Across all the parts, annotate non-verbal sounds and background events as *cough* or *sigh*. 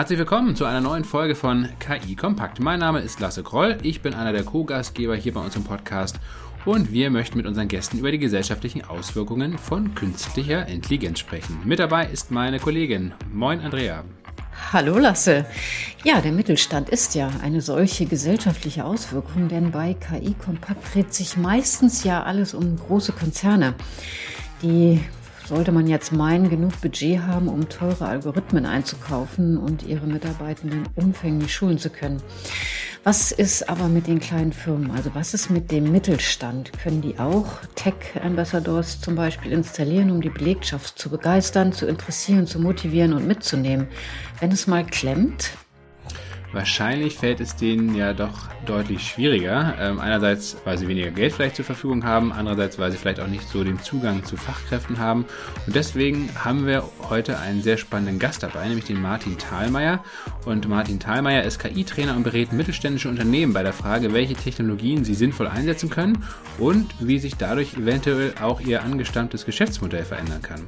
Herzlich willkommen zu einer neuen Folge von KI Kompakt. Mein Name ist Lasse Kroll, ich bin einer der Co-Gastgeber hier bei uns im Podcast und wir möchten mit unseren Gästen über die gesellschaftlichen Auswirkungen von künstlicher Intelligenz sprechen. Mit dabei ist meine Kollegin. Moin Andrea. Hallo Lasse. Ja, der Mittelstand ist ja eine solche gesellschaftliche Auswirkung, denn bei KI Kompakt dreht sich meistens ja alles um große Konzerne, die sollte man jetzt meinen, genug Budget haben, um teure Algorithmen einzukaufen und ihre Mitarbeitenden umfänglich schulen zu können. Was ist aber mit den kleinen Firmen? Also was ist mit dem Mittelstand? Können die auch Tech-Ambassadors zum Beispiel installieren, um die Belegschaft zu begeistern, zu interessieren, zu motivieren und mitzunehmen? Wenn es mal klemmt, Wahrscheinlich fällt es denen ja doch deutlich schwieriger. Ähm, einerseits, weil sie weniger Geld vielleicht zur Verfügung haben, andererseits, weil sie vielleicht auch nicht so den Zugang zu Fachkräften haben. Und deswegen haben wir heute einen sehr spannenden Gast dabei, nämlich den Martin Thalmeier. Und Martin Thalmeier ist KI-Trainer und berät mittelständische Unternehmen bei der Frage, welche Technologien sie sinnvoll einsetzen können und wie sich dadurch eventuell auch ihr angestammtes Geschäftsmodell verändern kann.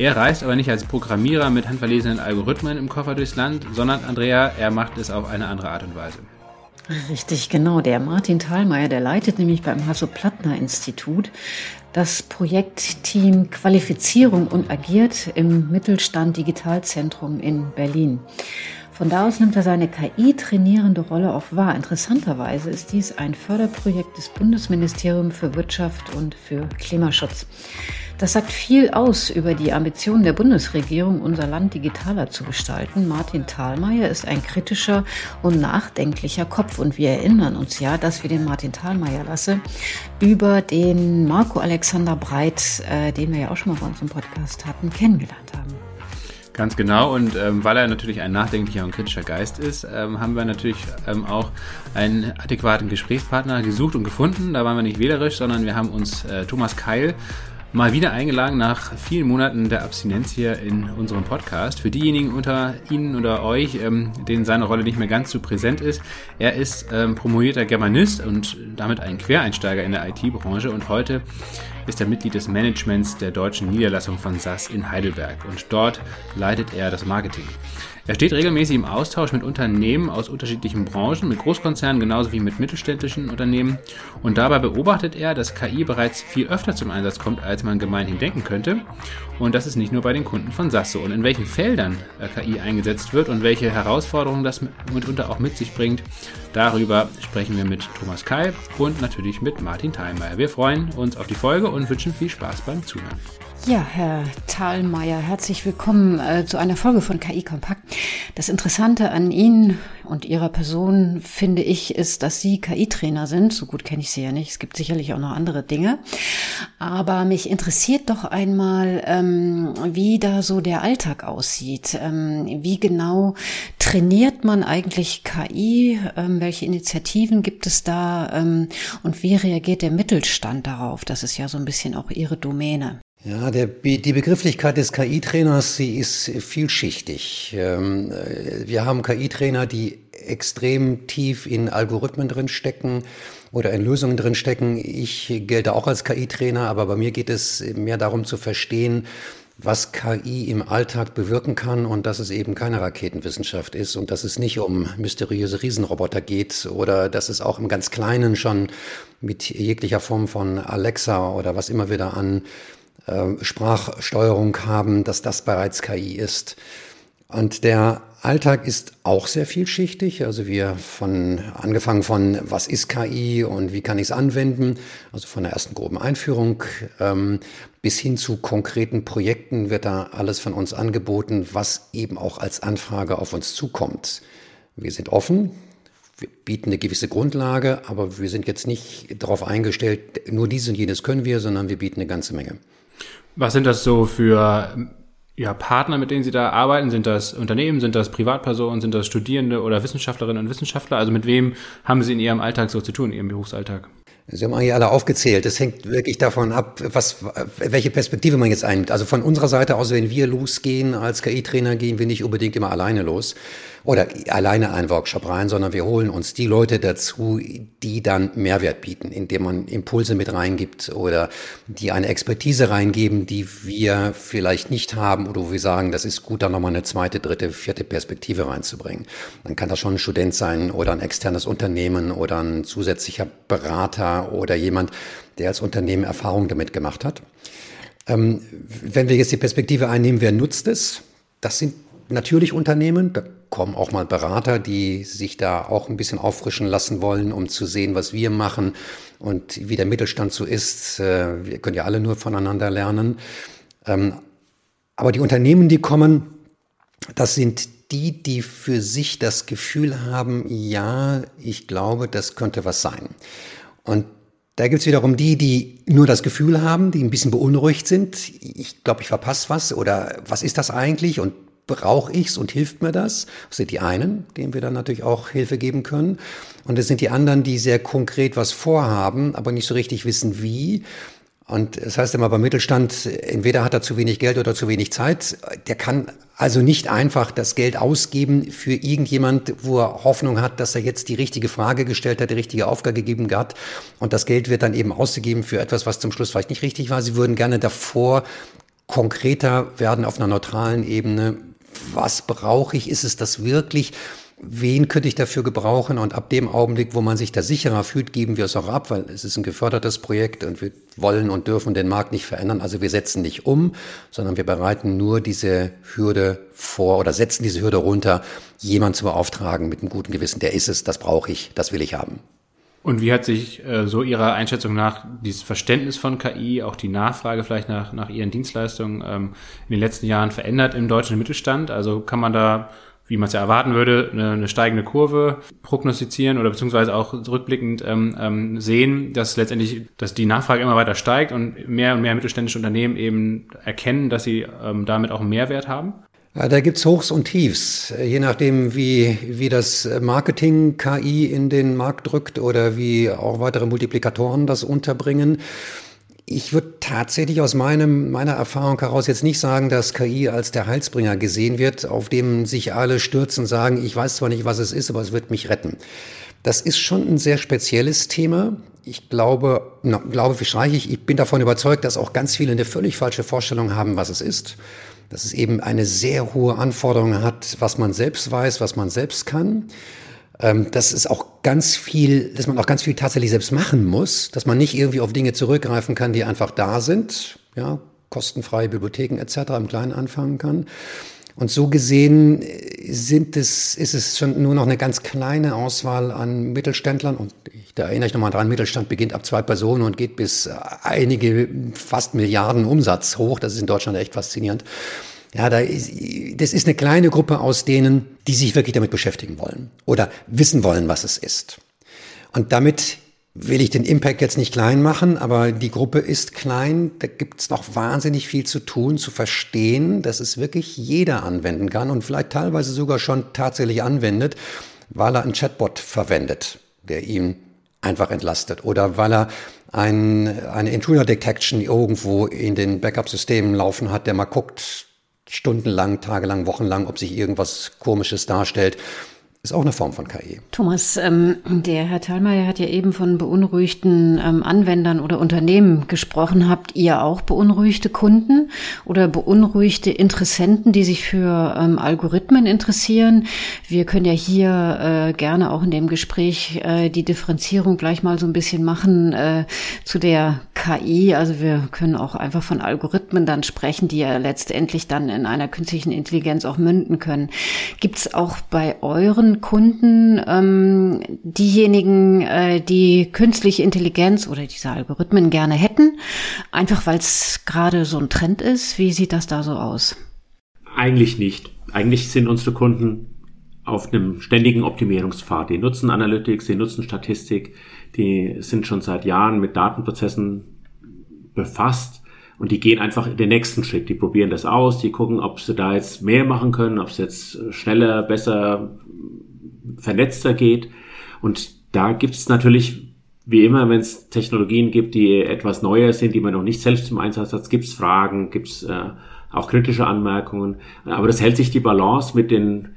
Er reist aber nicht als Programmierer mit handverlesenen Algorithmen im Koffer durchs Land, sondern Andrea, er macht es auf eine andere Art und Weise. Richtig, genau. Der Martin Thalmeier, der leitet nämlich beim Hasso-Plattner-Institut das Projektteam Qualifizierung und agiert im Mittelstand Digitalzentrum in Berlin. Von da aus nimmt er seine KI-trainierende Rolle auch wahr. Interessanterweise ist dies ein Förderprojekt des Bundesministeriums für Wirtschaft und für Klimaschutz. Das sagt viel aus über die Ambitionen der Bundesregierung, unser Land digitaler zu gestalten. Martin Thalmeier ist ein kritischer und nachdenklicher Kopf und wir erinnern uns ja, dass wir den Martin Thalmeier lasse über den Marco Alexander Breit, äh, den wir ja auch schon mal bei uns im Podcast hatten, kennengelernt haben. Ganz genau. Und ähm, weil er natürlich ein nachdenklicher und kritischer Geist ist, ähm, haben wir natürlich ähm, auch einen adäquaten Gesprächspartner gesucht und gefunden. Da waren wir nicht wählerisch, sondern wir haben uns äh, Thomas Keil mal wieder eingeladen nach vielen Monaten der Abstinenz hier in unserem Podcast. Für diejenigen unter Ihnen oder euch, ähm, denen seine Rolle nicht mehr ganz so präsent ist, er ist ähm, promovierter Germanist und damit ein Quereinsteiger in der IT-Branche und heute ist er Mitglied des Managements der deutschen Niederlassung von SAS in Heidelberg und dort leitet er das Marketing. Er steht regelmäßig im Austausch mit Unternehmen aus unterschiedlichen Branchen, mit Großkonzernen genauso wie mit mittelständischen Unternehmen. Und dabei beobachtet er, dass KI bereits viel öfter zum Einsatz kommt, als man gemeinhin denken könnte. Und das ist nicht nur bei den Kunden von SAS so. Und in welchen Feldern äh, KI eingesetzt wird und welche Herausforderungen das mitunter auch mit sich bringt, darüber sprechen wir mit Thomas Kai und natürlich mit Martin Thalmeier. Wir freuen uns auf die Folge und wünschen viel Spaß beim Zuhören. Ja, Herr Thalmeier, herzlich willkommen äh, zu einer Folge von KI Kompakt. Das Interessante an Ihnen und Ihrer Person, finde ich, ist, dass Sie KI-Trainer sind. So gut kenne ich Sie ja nicht. Es gibt sicherlich auch noch andere Dinge. Aber mich interessiert doch einmal, ähm, wie da so der Alltag aussieht. Ähm, wie genau trainiert man eigentlich KI? Ähm, welche Initiativen gibt es da? Ähm, und wie reagiert der Mittelstand darauf? Das ist ja so ein bisschen auch Ihre Domäne. Ja, der, die Begrifflichkeit des KI-Trainers, sie ist vielschichtig. Ähm, wir haben KI-Trainer, die extrem tief in Algorithmen drin stecken oder in Lösungen drin stecken. Ich gelte auch als KI-Trainer, aber bei mir geht es mehr darum zu verstehen, was KI im Alltag bewirken kann und dass es eben keine Raketenwissenschaft ist und dass es nicht um mysteriöse Riesenroboter geht oder dass es auch im ganz Kleinen schon mit jeglicher Form von Alexa oder was immer wieder an äh, Sprachsteuerung haben, dass das bereits KI ist. Und der Alltag ist auch sehr vielschichtig. Also wir von, angefangen von, was ist KI und wie kann ich es anwenden? Also von der ersten groben Einführung ähm, bis hin zu konkreten Projekten wird da alles von uns angeboten, was eben auch als Anfrage auf uns zukommt. Wir sind offen. Wir bieten eine gewisse Grundlage, aber wir sind jetzt nicht darauf eingestellt, nur dies und jenes können wir, sondern wir bieten eine ganze Menge. Was sind das so für ja, Partner, mit denen Sie da arbeiten? Sind das Unternehmen, sind das Privatpersonen, sind das Studierende oder Wissenschaftlerinnen und Wissenschaftler? Also mit wem haben Sie in Ihrem Alltag so zu tun, in Ihrem Berufsalltag? Sie haben eigentlich alle aufgezählt. Das hängt wirklich davon ab, was, welche Perspektive man jetzt einnimmt. Also von unserer Seite aus, wenn wir losgehen als KI-Trainer, gehen wir nicht unbedingt immer alleine los. Oder alleine einen Workshop rein, sondern wir holen uns die Leute dazu, die dann Mehrwert bieten, indem man Impulse mit reingibt oder die eine Expertise reingeben, die wir vielleicht nicht haben oder wo wir sagen, das ist gut, da nochmal eine zweite, dritte, vierte Perspektive reinzubringen. Dann kann das schon ein Student sein oder ein externes Unternehmen oder ein zusätzlicher Berater oder jemand, der als Unternehmen Erfahrung damit gemacht hat. Ähm, wenn wir jetzt die Perspektive einnehmen, wer nutzt es? Das sind natürlich Unternehmen, da kommen auch mal Berater, die sich da auch ein bisschen auffrischen lassen wollen, um zu sehen, was wir machen und wie der Mittelstand so ist. Äh, wir können ja alle nur voneinander lernen. Ähm, aber die Unternehmen, die kommen, das sind die, die für sich das Gefühl haben, ja, ich glaube, das könnte was sein. Und da gibt es wiederum die, die nur das Gefühl haben, die ein bisschen beunruhigt sind. Ich glaube, ich verpasse was oder was ist das eigentlich und brauche ich's und hilft mir das? Das sind die einen, denen wir dann natürlich auch Hilfe geben können. Und es sind die anderen, die sehr konkret was vorhaben, aber nicht so richtig wissen, wie. Und das heißt immer beim Mittelstand, entweder hat er zu wenig Geld oder zu wenig Zeit. Der kann also nicht einfach das Geld ausgeben für irgendjemand, wo er Hoffnung hat, dass er jetzt die richtige Frage gestellt hat, die richtige Aufgabe gegeben hat. Und das Geld wird dann eben ausgegeben für etwas, was zum Schluss vielleicht nicht richtig war. Sie würden gerne davor konkreter werden auf einer neutralen Ebene. Was brauche ich? Ist es das wirklich? wen könnte ich dafür gebrauchen? Und ab dem Augenblick, wo man sich da sicherer fühlt, geben wir es auch ab, weil es ist ein gefördertes Projekt und wir wollen und dürfen den Markt nicht verändern. Also wir setzen nicht um, sondern wir bereiten nur diese Hürde vor oder setzen diese Hürde runter, jemand zu beauftragen mit einem guten Gewissen. Der ist es, das brauche ich, das will ich haben. Und wie hat sich äh, so Ihrer Einschätzung nach dieses Verständnis von KI, auch die Nachfrage vielleicht nach, nach Ihren Dienstleistungen ähm, in den letzten Jahren verändert im deutschen Mittelstand? Also kann man da wie man es ja erwarten würde, eine, eine steigende Kurve prognostizieren oder beziehungsweise auch rückblickend ähm, ähm, sehen, dass letztendlich, dass die Nachfrage immer weiter steigt und mehr und mehr mittelständische Unternehmen eben erkennen, dass sie ähm, damit auch einen Mehrwert haben? Ja, da gibt's Hochs und Tiefs, je nachdem, wie, wie das Marketing KI in den Markt drückt oder wie auch weitere Multiplikatoren das unterbringen. Ich würde tatsächlich aus meinem, meiner Erfahrung heraus jetzt nicht sagen, dass KI als der Heilsbringer gesehen wird, auf dem sich alle stürzen und sagen, ich weiß zwar nicht, was es ist, aber es wird mich retten. Das ist schon ein sehr spezielles Thema. Ich glaube, na, glaube, wie streiche ich, ich bin davon überzeugt, dass auch ganz viele eine völlig falsche Vorstellung haben, was es ist. Dass es eben eine sehr hohe Anforderung hat, was man selbst weiß, was man selbst kann ähm, dass es auch ganz viel, dass man auch ganz viel tatsächlich selbst machen muss, dass man nicht irgendwie auf Dinge zurückgreifen kann, die einfach da sind, ja, kostenfreie Bibliotheken etc. im Kleinen anfangen kann. Und so gesehen äh, sind es, ist es schon nur noch eine ganz kleine Auswahl an Mittelständlern. Und ich, da erinnere ich nochmal dran, Mittelstand beginnt ab zwei Personen und geht bis einige, fast Milliarden Umsatz hoch. Das ist in Deutschland echt faszinierend. Ja, da ist, das ist eine kleine Gruppe aus denen, die sich wirklich damit beschäftigen wollen oder wissen wollen, was es ist. Und damit will ich den Impact jetzt nicht klein machen, aber die Gruppe ist klein. Da gibt es noch wahnsinnig viel zu tun, zu verstehen, dass es wirklich jeder anwenden kann und vielleicht teilweise sogar schon tatsächlich anwendet, weil er einen Chatbot verwendet, der ihm einfach entlastet oder weil er ein, eine Intruder Detection irgendwo in den Backup-Systemen laufen hat, der mal guckt, stundenlang, tagelang, wochenlang, ob sich irgendwas Komisches darstellt ist auch eine Form von KI. Thomas, ähm, der Herr Thalmeier hat ja eben von beunruhigten ähm, Anwendern oder Unternehmen gesprochen. Habt ihr auch beunruhigte Kunden oder beunruhigte Interessenten, die sich für ähm, Algorithmen interessieren? Wir können ja hier äh, gerne auch in dem Gespräch äh, die Differenzierung gleich mal so ein bisschen machen äh, zu der KI. Also wir können auch einfach von Algorithmen dann sprechen, die ja letztendlich dann in einer künstlichen Intelligenz auch münden können. Gibt es auch bei euren Kunden ähm, diejenigen, äh, die künstliche Intelligenz oder diese Algorithmen gerne hätten, einfach weil es gerade so ein Trend ist? Wie sieht das da so aus? Eigentlich nicht. Eigentlich sind unsere Kunden auf einem ständigen Optimierungspfad. Die nutzen Analytics, die nutzen Statistik, die sind schon seit Jahren mit Datenprozessen befasst und die gehen einfach den nächsten Schritt. Die probieren das aus, die gucken, ob sie da jetzt mehr machen können, ob es jetzt schneller, besser, vernetzter geht. Und da gibt es natürlich, wie immer, wenn es Technologien gibt, die etwas neuer sind, die man noch nicht selbst zum Einsatz hat, gibt es Fragen, gibt es äh, auch kritische Anmerkungen. Aber das hält sich die Balance mit den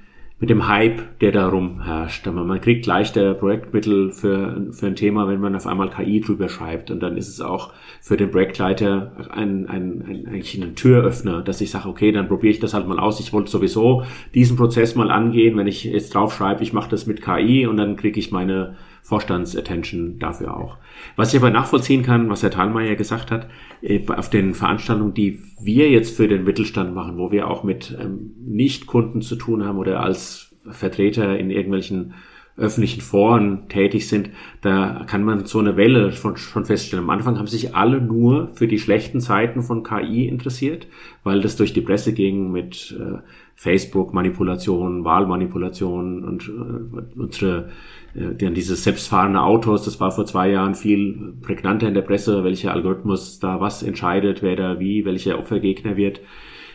mit dem Hype, der darum herrscht. Man kriegt leichter Projektmittel für, für ein Thema, wenn man auf einmal KI drüber schreibt. Und dann ist es auch für den Projektleiter ein, ein, ein, eigentlich ein Türöffner, dass ich sage, okay, dann probiere ich das halt mal aus. Ich wollte sowieso diesen Prozess mal angehen, wenn ich jetzt drauf schreibe, ich mache das mit KI und dann kriege ich meine Vorstandsattention dafür auch. Was ich aber nachvollziehen kann, was Herr Thalmeier gesagt hat, äh, auf den Veranstaltungen, die wir jetzt für den Mittelstand machen, wo wir auch mit ähm, Nicht-Kunden zu tun haben oder als Vertreter in irgendwelchen öffentlichen Foren tätig sind, da kann man so eine Welle schon, schon feststellen. Am Anfang haben sich alle nur für die schlechten Seiten von KI interessiert, weil das durch die Presse ging mit äh, Facebook-Manipulationen, Wahlmanipulationen und äh, unsere äh, dann dieses selbstfahrende Autos, das war vor zwei Jahren viel prägnanter in der Presse, welcher Algorithmus da was entscheidet, wer da wie, welcher Opfergegner wird.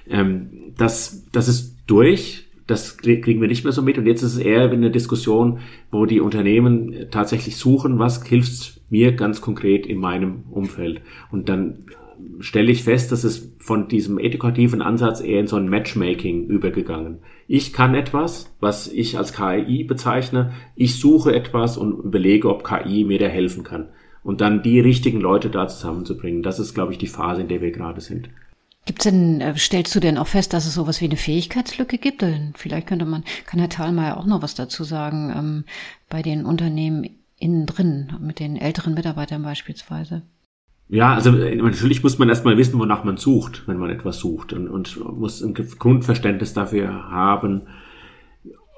Ähm, das, das ist durch. Das kriegen wir nicht mehr so mit. Und jetzt ist es eher eine Diskussion, wo die Unternehmen tatsächlich suchen, was hilft mir ganz konkret in meinem Umfeld. Und dann stelle ich fest, dass es von diesem edukativen Ansatz eher in so ein Matchmaking übergegangen. Ich kann etwas, was ich als KI bezeichne. Ich suche etwas und überlege, ob KI mir da helfen kann. Und dann die richtigen Leute da zusammenzubringen. Das ist, glaube ich, die Phase, in der wir gerade sind. Gibt's denn, äh, stellst du denn auch fest, dass es sowas wie eine Fähigkeitslücke gibt? Vielleicht könnte man, kann Herr Thalmeier auch noch was dazu sagen, ähm, bei den Unternehmen innen drin, mit den älteren Mitarbeitern beispielsweise. Ja, also äh, natürlich muss man erstmal wissen, wonach man sucht, wenn man etwas sucht und, und muss ein Grundverständnis dafür haben,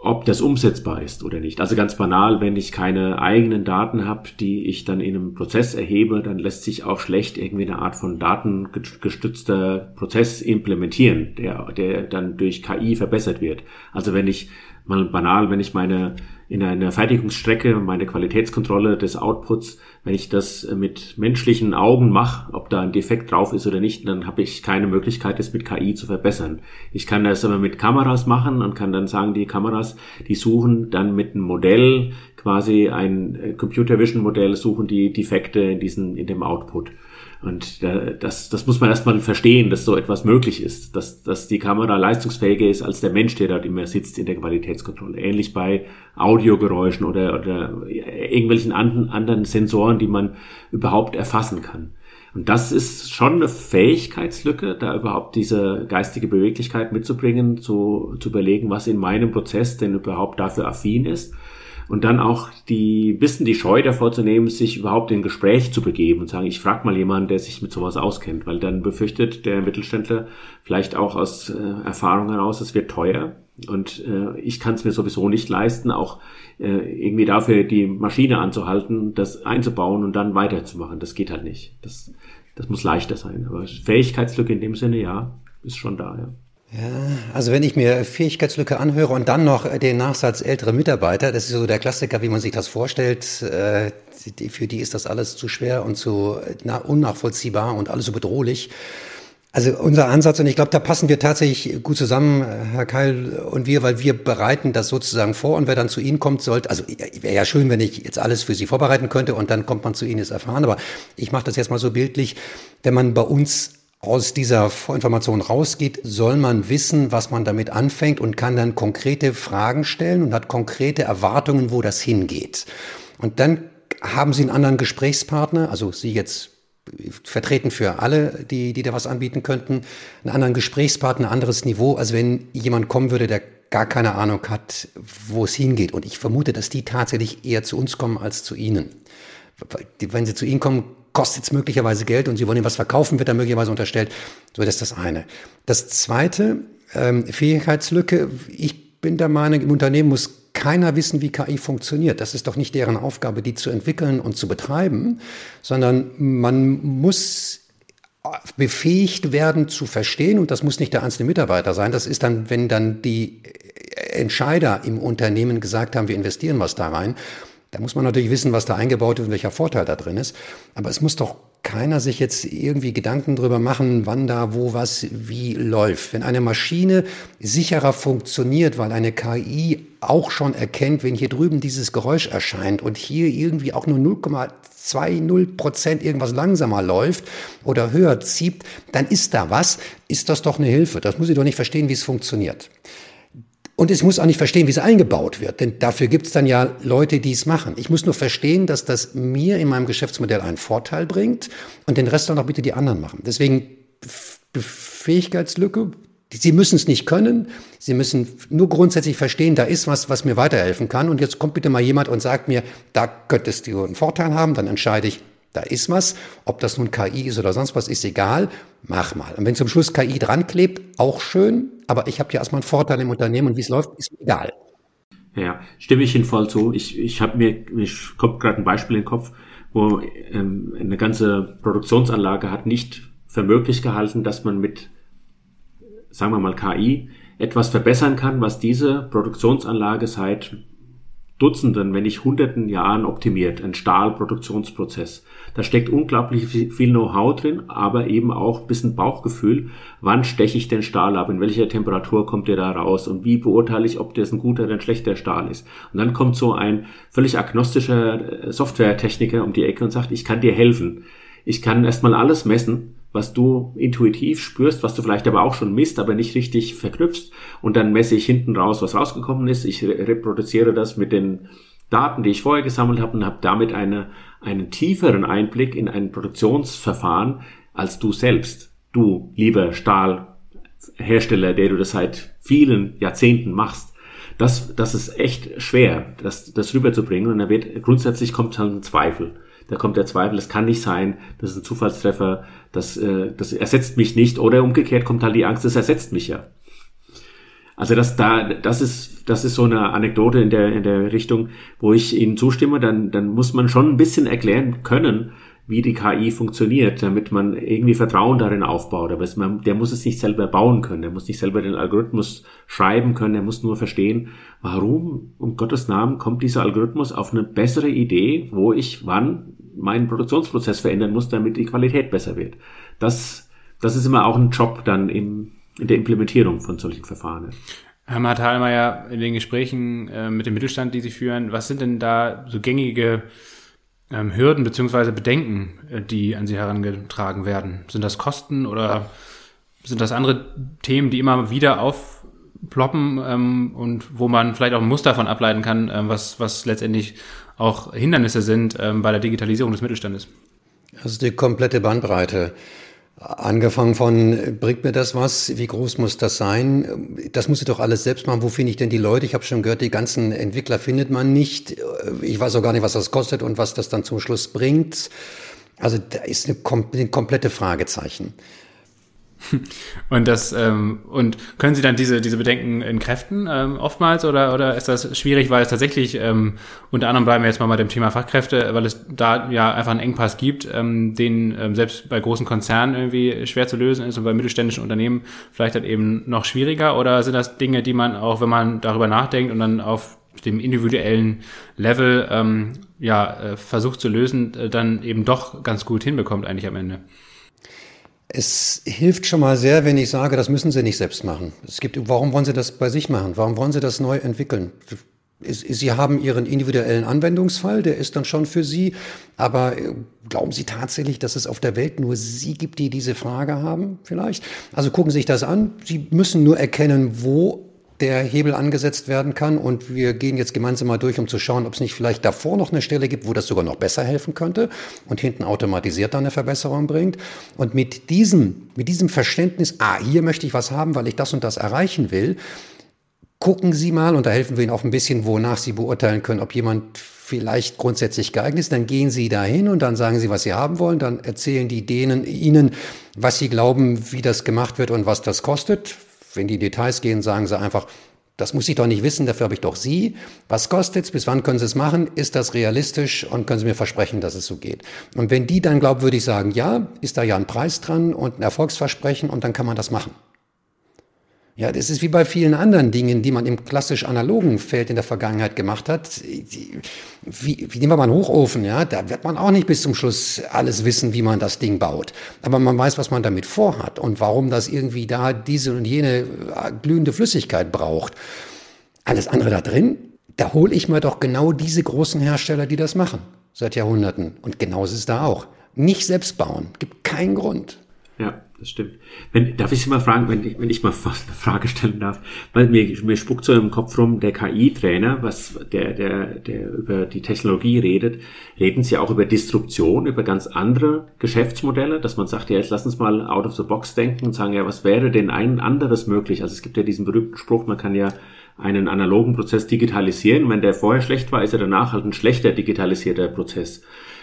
ob das umsetzbar ist oder nicht. Also ganz banal, wenn ich keine eigenen Daten habe, die ich dann in einem Prozess erhebe, dann lässt sich auch schlecht irgendwie eine Art von datengestützter Prozess implementieren, der, der dann durch KI verbessert wird. Also wenn ich mal banal, wenn ich meine in einer Fertigungsstrecke meine Qualitätskontrolle des Outputs, wenn ich das mit menschlichen Augen mache, ob da ein Defekt drauf ist oder nicht, dann habe ich keine Möglichkeit, das mit KI zu verbessern. Ich kann das aber mit Kameras machen und kann dann sagen, die Kameras, die suchen dann mit einem Modell, quasi ein Computer Vision Modell, suchen die Defekte in diesem, in dem Output. Und das, das muss man erstmal verstehen, dass so etwas möglich ist, dass, dass die Kamera leistungsfähiger ist als der Mensch, der dort immer sitzt in der Qualitätskontrolle. Ähnlich bei Audiogeräuschen oder, oder irgendwelchen anderen Sensoren, die man überhaupt erfassen kann. Und das ist schon eine Fähigkeitslücke, da überhaupt diese geistige Beweglichkeit mitzubringen, zu, zu überlegen, was in meinem Prozess denn überhaupt dafür affin ist und dann auch die bisschen die Scheu davor zu nehmen, sich überhaupt in Gespräch zu begeben und sagen, ich frage mal jemanden, der sich mit sowas auskennt, weil dann befürchtet der Mittelständler vielleicht auch aus äh, Erfahrung heraus, es wird teuer und äh, ich kann es mir sowieso nicht leisten, auch äh, irgendwie dafür die Maschine anzuhalten, das einzubauen und dann weiterzumachen. Das geht halt nicht. Das, das muss leichter sein. Aber Fähigkeitslücke in dem Sinne, ja, ist schon da, ja. Ja, also wenn ich mir Fähigkeitslücke anhöre und dann noch den Nachsatz ältere Mitarbeiter, das ist so der Klassiker, wie man sich das vorstellt. Äh, für die ist das alles zu schwer und zu unnachvollziehbar und alles so bedrohlich. Also unser Ansatz, und ich glaube, da passen wir tatsächlich gut zusammen, Herr Keil und wir, weil wir bereiten das sozusagen vor und wer dann zu Ihnen kommt, sollte, also wäre ja schön, wenn ich jetzt alles für Sie vorbereiten könnte und dann kommt man zu Ihnen, ist erfahren, aber ich mache das jetzt mal so bildlich, wenn man bei uns aus dieser Vorinformation rausgeht, soll man wissen, was man damit anfängt und kann dann konkrete Fragen stellen und hat konkrete Erwartungen, wo das hingeht. Und dann haben Sie einen anderen Gesprächspartner, also Sie jetzt vertreten für alle, die, die da was anbieten könnten, einen anderen Gesprächspartner, ein anderes Niveau, als wenn jemand kommen würde, der gar keine Ahnung hat, wo es hingeht. Und ich vermute, dass die tatsächlich eher zu uns kommen als zu Ihnen. Wenn sie zu Ihnen kommen, kostet es möglicherweise Geld und Sie wollen ihm was verkaufen, wird da möglicherweise unterstellt. So, das ist das eine. Das zweite, ähm, Fähigkeitslücke. Ich bin der Meinung, im Unternehmen muss keiner wissen, wie KI funktioniert. Das ist doch nicht deren Aufgabe, die zu entwickeln und zu betreiben, sondern man muss befähigt werden zu verstehen, und das muss nicht der einzelne Mitarbeiter sein, das ist dann, wenn dann die Entscheider im Unternehmen gesagt haben, wir investieren was da rein, da muss man natürlich wissen, was da eingebaut ist und welcher Vorteil da drin ist. Aber es muss doch keiner sich jetzt irgendwie Gedanken drüber machen, wann da, wo, was, wie läuft. Wenn eine Maschine sicherer funktioniert, weil eine KI auch schon erkennt, wenn hier drüben dieses Geräusch erscheint und hier irgendwie auch nur 0,20 Prozent irgendwas langsamer läuft oder höher zieht, dann ist da was, ist das doch eine Hilfe. Das muss ich doch nicht verstehen, wie es funktioniert. Und ich muss auch nicht verstehen, wie es eingebaut wird, denn dafür gibt es dann ja Leute, die es machen. Ich muss nur verstehen, dass das mir in meinem Geschäftsmodell einen Vorteil bringt und den Rest dann auch bitte die anderen machen. Deswegen Fähigkeitslücke. Sie müssen es nicht können. Sie müssen nur grundsätzlich verstehen, da ist was, was mir weiterhelfen kann. Und jetzt kommt bitte mal jemand und sagt mir, da könntest du einen Vorteil haben. Dann entscheide ich, da ist was. Ob das nun KI ist oder sonst was, ist egal. Mach mal. Und wenn zum Schluss KI dran klebt, auch schön. Aber ich habe ja erstmal einen Vorteil im Unternehmen und wie es läuft, ist mir egal. Ja, stimme ich Ihnen voll zu. Ich, ich habe mir, ich kommt gerade ein Beispiel in den Kopf, wo ähm, eine ganze Produktionsanlage hat nicht für möglich gehalten, dass man mit, sagen wir mal, KI etwas verbessern kann, was diese Produktionsanlage seit Dutzenden, wenn nicht Hunderten Jahren optimiert, ein Stahlproduktionsprozess. Da steckt unglaublich viel Know-how drin, aber eben auch ein bisschen Bauchgefühl. Wann steche ich den Stahl ab? In welcher Temperatur kommt der da raus? Und wie beurteile ich, ob das ein guter oder ein schlechter Stahl ist? Und dann kommt so ein völlig agnostischer äh, Softwaretechniker um die Ecke und sagt, ich kann dir helfen. Ich kann erstmal alles messen was du intuitiv spürst, was du vielleicht aber auch schon misst, aber nicht richtig verknüpfst. Und dann messe ich hinten raus, was rausgekommen ist. Ich reproduziere das mit den Daten, die ich vorher gesammelt habe und habe damit eine, einen tieferen Einblick in ein Produktionsverfahren als du selbst. Du, lieber Stahlhersteller, der du das seit vielen Jahrzehnten machst. Das, das ist echt schwer, das, das rüberzubringen. Und da wird, grundsätzlich kommt halt ein Zweifel da kommt der Zweifel, es kann nicht sein, das ist ein Zufallstreffer, das, äh, das ersetzt mich nicht. Oder umgekehrt kommt halt die Angst, das ersetzt mich ja. Also das da, das ist, das ist so eine Anekdote in der, in der Richtung, wo ich Ihnen zustimme, dann, dann muss man schon ein bisschen erklären können, wie die KI funktioniert, damit man irgendwie Vertrauen darin aufbaut. Aber es, man, der muss es nicht selber bauen können, der muss nicht selber den Algorithmus schreiben können, der muss nur verstehen, warum um Gottes Namen kommt dieser Algorithmus auf eine bessere Idee, wo ich wann meinen Produktionsprozess verändern muss, damit die Qualität besser wird. Das, das ist immer auch ein Job dann im, in der Implementierung von solchen Verfahren. Herr Marthalmeier, in den Gesprächen äh, mit dem Mittelstand, die Sie führen, was sind denn da so gängige ähm, Hürden beziehungsweise Bedenken, äh, die an Sie herangetragen werden? Sind das Kosten oder sind das andere Themen, die immer wieder aufploppen ähm, und wo man vielleicht auch ein Muster davon ableiten kann, ähm, was, was letztendlich auch Hindernisse sind ähm, bei der Digitalisierung des Mittelstandes? Also die komplette Bandbreite. Angefangen von, bringt mir das was? Wie groß muss das sein? Das muss ich doch alles selbst machen. Wo finde ich denn die Leute? Ich habe schon gehört, die ganzen Entwickler findet man nicht. Ich weiß auch gar nicht, was das kostet und was das dann zum Schluss bringt. Also da ist eine, ein komplette Fragezeichen. *laughs* Und das ähm, und können Sie dann diese diese Bedenken entkräften ähm, oftmals oder oder ist das schwierig, weil es tatsächlich ähm, unter anderem bleiben wir jetzt mal bei dem Thema Fachkräfte, weil es da ja einfach einen Engpass gibt, ähm, den ähm, selbst bei großen Konzernen irgendwie schwer zu lösen ist und bei mittelständischen Unternehmen vielleicht halt eben noch schwieriger oder sind das Dinge, die man auch, wenn man darüber nachdenkt und dann auf dem individuellen Level ähm, ja äh, versucht zu lösen, äh, dann eben doch ganz gut hinbekommt eigentlich am Ende? Es hilft schon mal sehr, wenn ich sage, das müssen Sie nicht selbst machen. Es gibt, warum wollen Sie das bei sich machen? Warum wollen Sie das neu entwickeln? Sie haben Ihren individuellen Anwendungsfall, der ist dann schon für Sie. Aber äh, glauben Sie tatsächlich, dass es auf der Welt nur Sie gibt, die diese Frage haben? Vielleicht? Also gucken Sie sich das an. Sie müssen nur erkennen, wo der Hebel angesetzt werden kann. Und wir gehen jetzt gemeinsam mal durch, um zu schauen, ob es nicht vielleicht davor noch eine Stelle gibt, wo das sogar noch besser helfen könnte und hinten automatisiert dann eine Verbesserung bringt. Und mit diesem, mit diesem Verständnis, ah, hier möchte ich was haben, weil ich das und das erreichen will, gucken Sie mal, und da helfen wir Ihnen auch ein bisschen, wonach Sie beurteilen können, ob jemand vielleicht grundsätzlich geeignet ist, dann gehen Sie dahin und dann sagen Sie, was Sie haben wollen, dann erzählen die denen Ihnen, was Sie glauben, wie das gemacht wird und was das kostet. Wenn die Details gehen, sagen sie einfach, das muss ich doch nicht wissen, dafür habe ich doch Sie. Was kostet es? Bis wann können Sie es machen? Ist das realistisch? Und können Sie mir versprechen, dass es so geht? Und wenn die dann glaubwürdig sagen, ja, ist da ja ein Preis dran und ein Erfolgsversprechen und dann kann man das machen. Ja, das ist wie bei vielen anderen Dingen, die man im klassisch analogen Feld in der Vergangenheit gemacht hat. Wie, wie nehmen wir mal einen Hochofen, ja? Da wird man auch nicht bis zum Schluss alles wissen, wie man das Ding baut. Aber man weiß, was man damit vorhat und warum das irgendwie da diese und jene äh, glühende Flüssigkeit braucht. Alles andere da drin, da hole ich mir doch genau diese großen Hersteller, die das machen. Seit Jahrhunderten. Und genauso ist es da auch. Nicht selbst bauen. Gibt keinen Grund. Ja, das stimmt. Wenn, darf ich Sie mal fragen, wenn ich, wenn ich mal *laughs* fast eine Frage stellen darf, weil mir, mir spuckt so im Kopf rum, der KI-Trainer, was, der, der, der über die Technologie redet, reden Sie auch über Disruption, über ganz andere Geschäftsmodelle, dass man sagt, ja, jetzt lass uns mal out of the box denken und sagen, ja, was wäre denn ein anderes möglich? Also es gibt ja diesen berühmten Spruch, man kann ja einen analogen Prozess digitalisieren. Wenn der vorher schlecht war, ist er danach halt ein schlechter digitalisierter Prozess.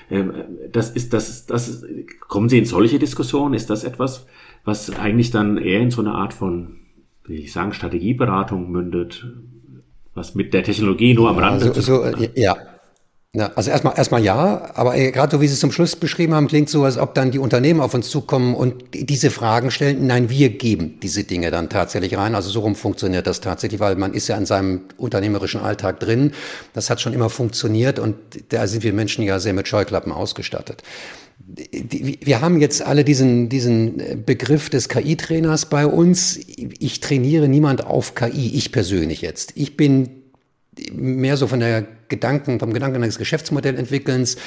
Ähm, das ist, das ist, das ist, kommen Sie in solche Diskussionen? Ist das etwas, was eigentlich dann eher in so eine Art von, wie ich sagen, Strategieberatung mündet, was mit der Technologie nur am Rande so, so, Ja, ja, also erstmal erstmal ja, aber äh, gerade so wie Sie es zum Schluss beschrieben haben, klingt so, als ob dann die Unternehmen auf uns zukommen und diese Fragen stellen. Nein, wir geben diese Dinge dann tatsächlich rein. Also so rum funktioniert das tatsächlich, weil man ist ja in seinem unternehmerischen Alltag drin. Das hat schon immer funktioniert und da sind wir Menschen ja sehr mit Scheuklappen ausgestattet. Wir haben jetzt alle diesen, diesen Begriff des KI-Trainers bei uns. Ich trainiere niemand auf KI, ich persönlich jetzt. Ich bin mehr so von der Gedanken, vom Gedanken eines Geschäftsmodellentwickelns,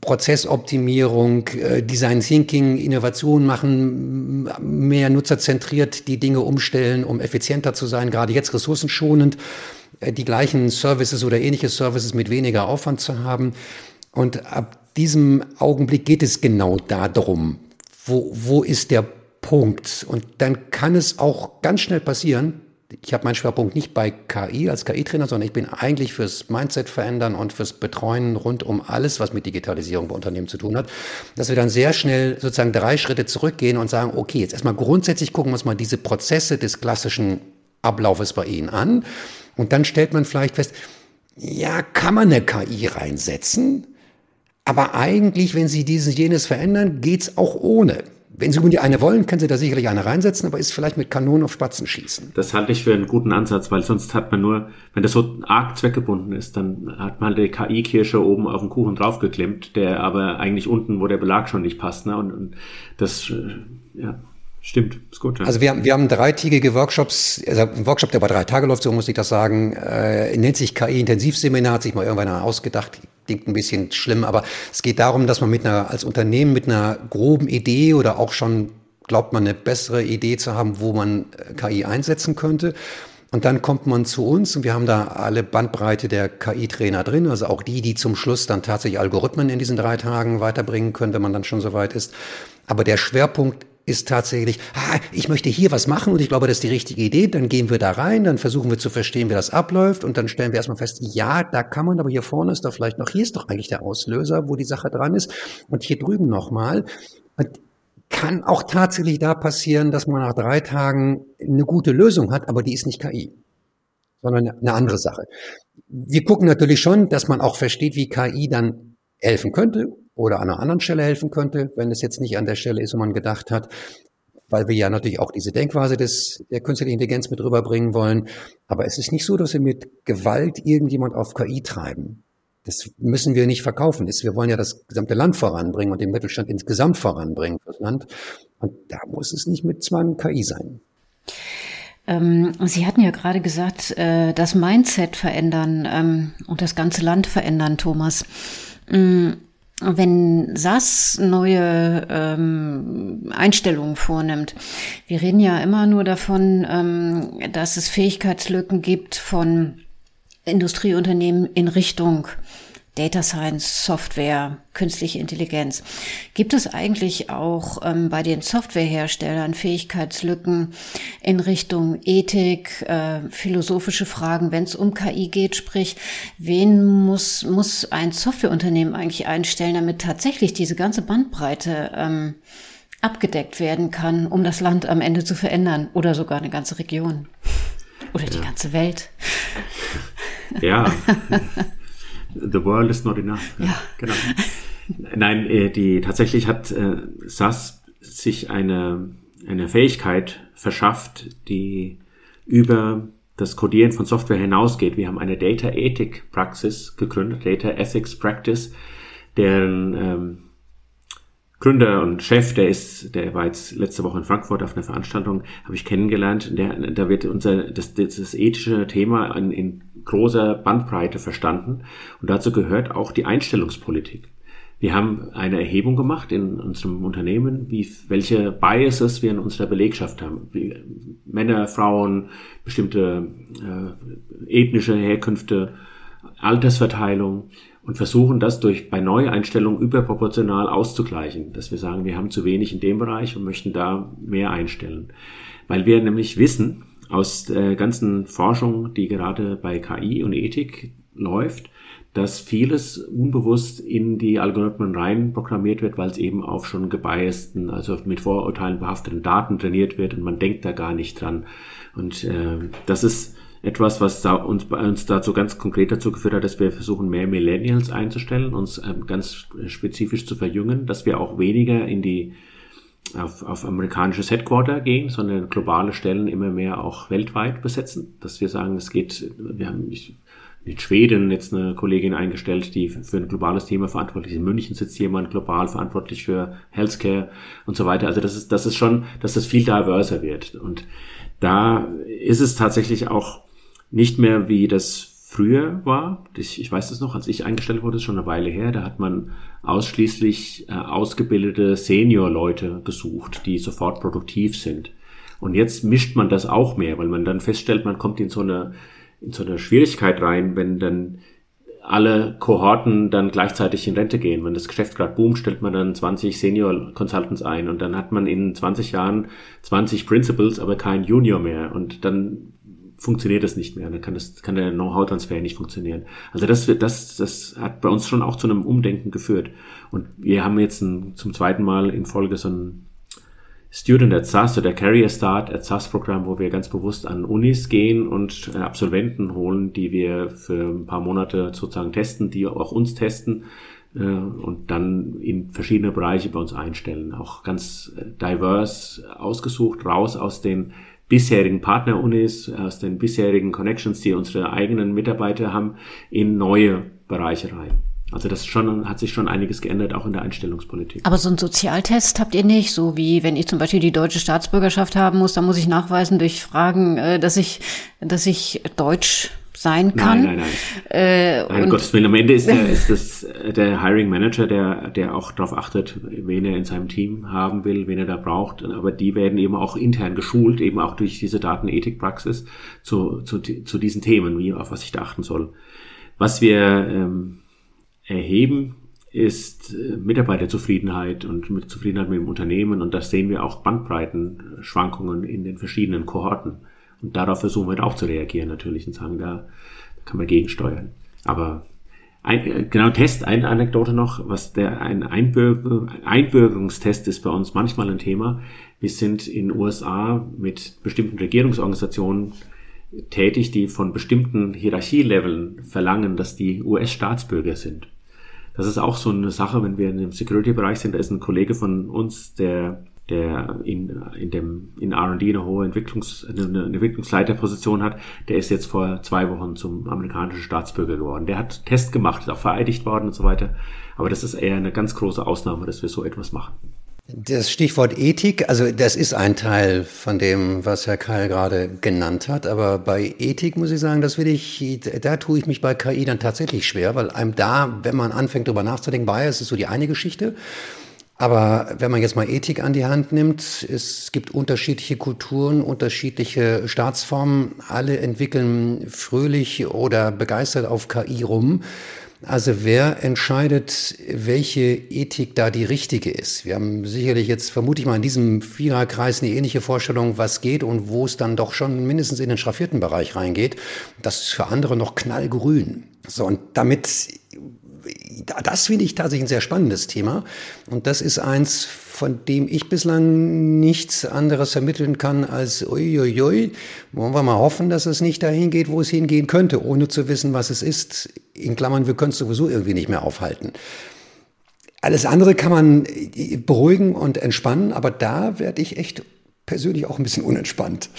Prozessoptimierung, äh, Design Thinking, Innovation machen, mehr nutzerzentriert die Dinge umstellen, um effizienter zu sein, gerade jetzt ressourcenschonend, äh, die gleichen Services oder ähnliche Services mit weniger Aufwand zu haben. Und ab diesem Augenblick geht es genau darum, wo, wo ist der Punkt? Und dann kann es auch ganz schnell passieren, ich habe meinen Schwerpunkt nicht bei KI als KI-Trainer, sondern ich bin eigentlich fürs Mindset verändern und fürs Betreuen rund um alles, was mit Digitalisierung bei Unternehmen zu tun hat, dass wir dann sehr schnell sozusagen drei Schritte zurückgehen und sagen, okay, jetzt erstmal grundsätzlich gucken wir uns mal diese Prozesse des klassischen Ablaufes bei Ihnen an und dann stellt man vielleicht fest, ja, kann man eine KI reinsetzen, aber eigentlich, wenn Sie dieses, jenes verändern, geht's auch ohne. Wenn Sie die eine wollen, können Sie da sicherlich eine reinsetzen, aber ist vielleicht mit Kanonen auf Spatzen schießen. Das halte ich für einen guten Ansatz, weil sonst hat man nur, wenn das so arg zweckgebunden ist, dann hat man die KI-Kirsche oben auf den Kuchen draufgeklemmt, der aber eigentlich unten, wo der Belag schon nicht passt. Ne? Und, und das, äh, ja, Stimmt, ist gut. Ja. Also wir haben, wir haben dreitägige Workshops, also ein Workshop, der über drei Tage läuft, so muss ich das sagen, äh, nennt sich KI-Intensivseminar, hat sich mal irgendwann ausgedacht, klingt ein bisschen schlimm, aber es geht darum, dass man mit einer, als Unternehmen mit einer groben Idee oder auch schon glaubt man eine bessere Idee zu haben, wo man äh, KI einsetzen könnte. Und dann kommt man zu uns und wir haben da alle Bandbreite der KI-Trainer drin, also auch die, die zum Schluss dann tatsächlich Algorithmen in diesen drei Tagen weiterbringen können, wenn man dann schon soweit ist. Aber der Schwerpunkt ist tatsächlich, ah, ich möchte hier was machen und ich glaube, das ist die richtige Idee, dann gehen wir da rein, dann versuchen wir zu verstehen, wie das abläuft und dann stellen wir erstmal fest, ja, da kann man, aber hier vorne ist doch vielleicht noch, hier ist doch eigentlich der Auslöser, wo die Sache dran ist und hier drüben nochmal. Und kann auch tatsächlich da passieren, dass man nach drei Tagen eine gute Lösung hat, aber die ist nicht KI, sondern eine andere Sache. Wir gucken natürlich schon, dass man auch versteht, wie KI dann helfen könnte oder an einer anderen Stelle helfen könnte, wenn es jetzt nicht an der Stelle ist, wo man gedacht hat, weil wir ja natürlich auch diese Denkweise des, der künstlichen Intelligenz mit rüberbringen wollen. Aber es ist nicht so, dass wir mit Gewalt irgendjemand auf KI treiben. Das müssen wir nicht verkaufen. Wir wollen ja das gesamte Land voranbringen und den Mittelstand insgesamt voranbringen fürs Land. Und da muss es nicht mit Zwang KI sein. Ähm, Sie hatten ja gerade gesagt, äh, das Mindset verändern ähm, und das ganze Land verändern, Thomas. Mm, wenn SAS neue ähm, Einstellungen vornimmt, wir reden ja immer nur davon, ähm, dass es Fähigkeitslücken gibt von Industrieunternehmen in Richtung Data Science, Software, künstliche Intelligenz. Gibt es eigentlich auch ähm, bei den Softwareherstellern Fähigkeitslücken in Richtung Ethik, äh, philosophische Fragen, wenn es um KI geht? Sprich, wen muss, muss ein Softwareunternehmen eigentlich einstellen, damit tatsächlich diese ganze Bandbreite ähm, abgedeckt werden kann, um das Land am Ende zu verändern oder sogar eine ganze Region oder die ganze Welt? Ja. *laughs* The world is not enough. Ja. Genau. Nein, äh, die tatsächlich hat äh, SAS sich eine, eine Fähigkeit verschafft, die über das Codieren von Software hinausgeht. Wir haben eine Data Ethic Praxis gegründet, Data Ethics Practice, deren ähm, Gründer und Chef, der ist, der war jetzt letzte Woche in Frankfurt auf einer Veranstaltung, habe ich kennengelernt. Der, da wird unser das, das ethische Thema in, in großer Bandbreite verstanden und dazu gehört auch die Einstellungspolitik. Wir haben eine Erhebung gemacht in unserem Unternehmen, wie, welche Biases wir in unserer Belegschaft haben. Wie Männer, Frauen, bestimmte äh, ethnische Herkünfte, Altersverteilung und versuchen das durch bei Neueinstellungen überproportional auszugleichen, dass wir sagen, wir haben zu wenig in dem Bereich und möchten da mehr einstellen. Weil wir nämlich wissen aus der ganzen Forschung, die gerade bei KI und Ethik läuft, dass vieles unbewusst in die Algorithmen rein programmiert wird, weil es eben auf schon gebiasten, also mit Vorurteilen behafteten Daten trainiert wird und man denkt da gar nicht dran. Und äh, das ist etwas, was da uns, bei uns dazu ganz konkret dazu geführt hat, dass wir versuchen, mehr Millennials einzustellen, uns ähm, ganz spezifisch zu verjüngen, dass wir auch weniger in die auf, auf amerikanisches Headquarter gehen, sondern globale Stellen immer mehr auch weltweit besetzen, dass wir sagen, es geht, wir haben, in Schweden jetzt eine Kollegin eingestellt, die für ein globales Thema verantwortlich ist. In München sitzt jemand global verantwortlich für Healthcare und so weiter. Also das ist, das ist schon, dass das viel diverser wird. Und da ist es tatsächlich auch nicht mehr wie das früher war. Ich, ich weiß es noch, als ich eingestellt wurde, ist schon eine Weile her. Da hat man ausschließlich äh, ausgebildete Senior-Leute gesucht, die sofort produktiv sind. Und jetzt mischt man das auch mehr, weil man dann feststellt, man kommt in so eine in so eine Schwierigkeit rein, wenn dann alle Kohorten dann gleichzeitig in Rente gehen. Wenn das Geschäft gerade boomt, stellt man dann 20 Senior Consultants ein und dann hat man in 20 Jahren 20 Principals, aber kein Junior mehr und dann funktioniert das nicht mehr. Dann kann, das, kann der Know-how-Transfer nicht funktionieren. Also das, das, das hat bei uns schon auch zu einem Umdenken geführt. Und wir haben jetzt ein, zum zweiten Mal in Folge so ein Student at SAS oder Carrier Start at SAS Programm, wo wir ganz bewusst an Unis gehen und äh, Absolventen holen, die wir für ein paar Monate sozusagen testen, die auch uns testen äh, und dann in verschiedene Bereiche bei uns einstellen. Auch ganz äh, diverse ausgesucht, raus aus den bisherigen Partnerunis, aus den bisherigen Connections, die unsere eigenen Mitarbeiter haben, in neue Bereiche rein. Also das schon, hat sich schon einiges geändert, auch in der Einstellungspolitik. Aber so einen Sozialtest habt ihr nicht, so wie wenn ich zum Beispiel die deutsche Staatsbürgerschaft haben muss, dann muss ich nachweisen durch Fragen, äh, dass ich, dass ich Deutsch sein kann. Nein, nein, nein. Äh, nein, um Gottes Willen, am Ende ist, der, *laughs* ist das der Hiring Manager, der, der auch darauf achtet, wen er in seinem Team haben will, wen er da braucht. Aber die werden eben auch intern geschult, eben auch durch diese Datenethikpraxis zu, zu, zu diesen Themen, wie auf was ich da achten soll. Was wir ähm, erheben, ist äh, Mitarbeiterzufriedenheit und mit Zufriedenheit mit dem Unternehmen. Und das sehen wir auch Bandbreitenschwankungen in den verschiedenen Kohorten. Und darauf versuchen wir auch zu reagieren natürlich und sagen, da kann man gegensteuern. Aber ein, äh, genau Test, eine Anekdote noch, was der ein Einbürger, Einbürgerungstest ist bei uns manchmal ein Thema. Wir sind in USA mit bestimmten Regierungsorganisationen tätig, die von bestimmten Hierarchieleveln verlangen, dass die US-Staatsbürger sind. Das ist auch so eine Sache, wenn wir in dem Security-Bereich sind. Da ist ein Kollege von uns, der der in, in dem in R&D eine hohe Entwicklungs, eine Entwicklungsleiterposition hat, der ist jetzt vor zwei Wochen zum amerikanischen Staatsbürger geworden. Der hat Test gemacht, ist auch vereidigt worden und so weiter. Aber das ist eher eine ganz große Ausnahme, dass wir so etwas machen. Das Stichwort Ethik, also das ist ein Teil von dem, was Herr Keil gerade genannt hat. Aber bei Ethik muss ich sagen, das will ich, da tue ich mich bei KI dann tatsächlich schwer, weil einem da, wenn man anfängt darüber nachzudenken, Bias ist so die eine Geschichte. Aber wenn man jetzt mal Ethik an die Hand nimmt, es gibt unterschiedliche Kulturen, unterschiedliche Staatsformen, alle entwickeln fröhlich oder begeistert auf KI rum. Also wer entscheidet, welche Ethik da die richtige ist? Wir haben sicherlich jetzt, vermute ich mal, in diesem Viererkreis eine ähnliche Vorstellung, was geht und wo es dann doch schon mindestens in den schraffierten Bereich reingeht. Das ist für andere noch knallgrün. So, und damit das finde ich tatsächlich ein sehr spannendes Thema. Und das ist eins, von dem ich bislang nichts anderes vermitteln kann als, uiuiui, wollen wir mal hoffen, dass es nicht dahin geht, wo es hingehen könnte, ohne zu wissen, was es ist. In Klammern, wir können es sowieso irgendwie nicht mehr aufhalten. Alles andere kann man beruhigen und entspannen, aber da werde ich echt persönlich auch ein bisschen unentspannt.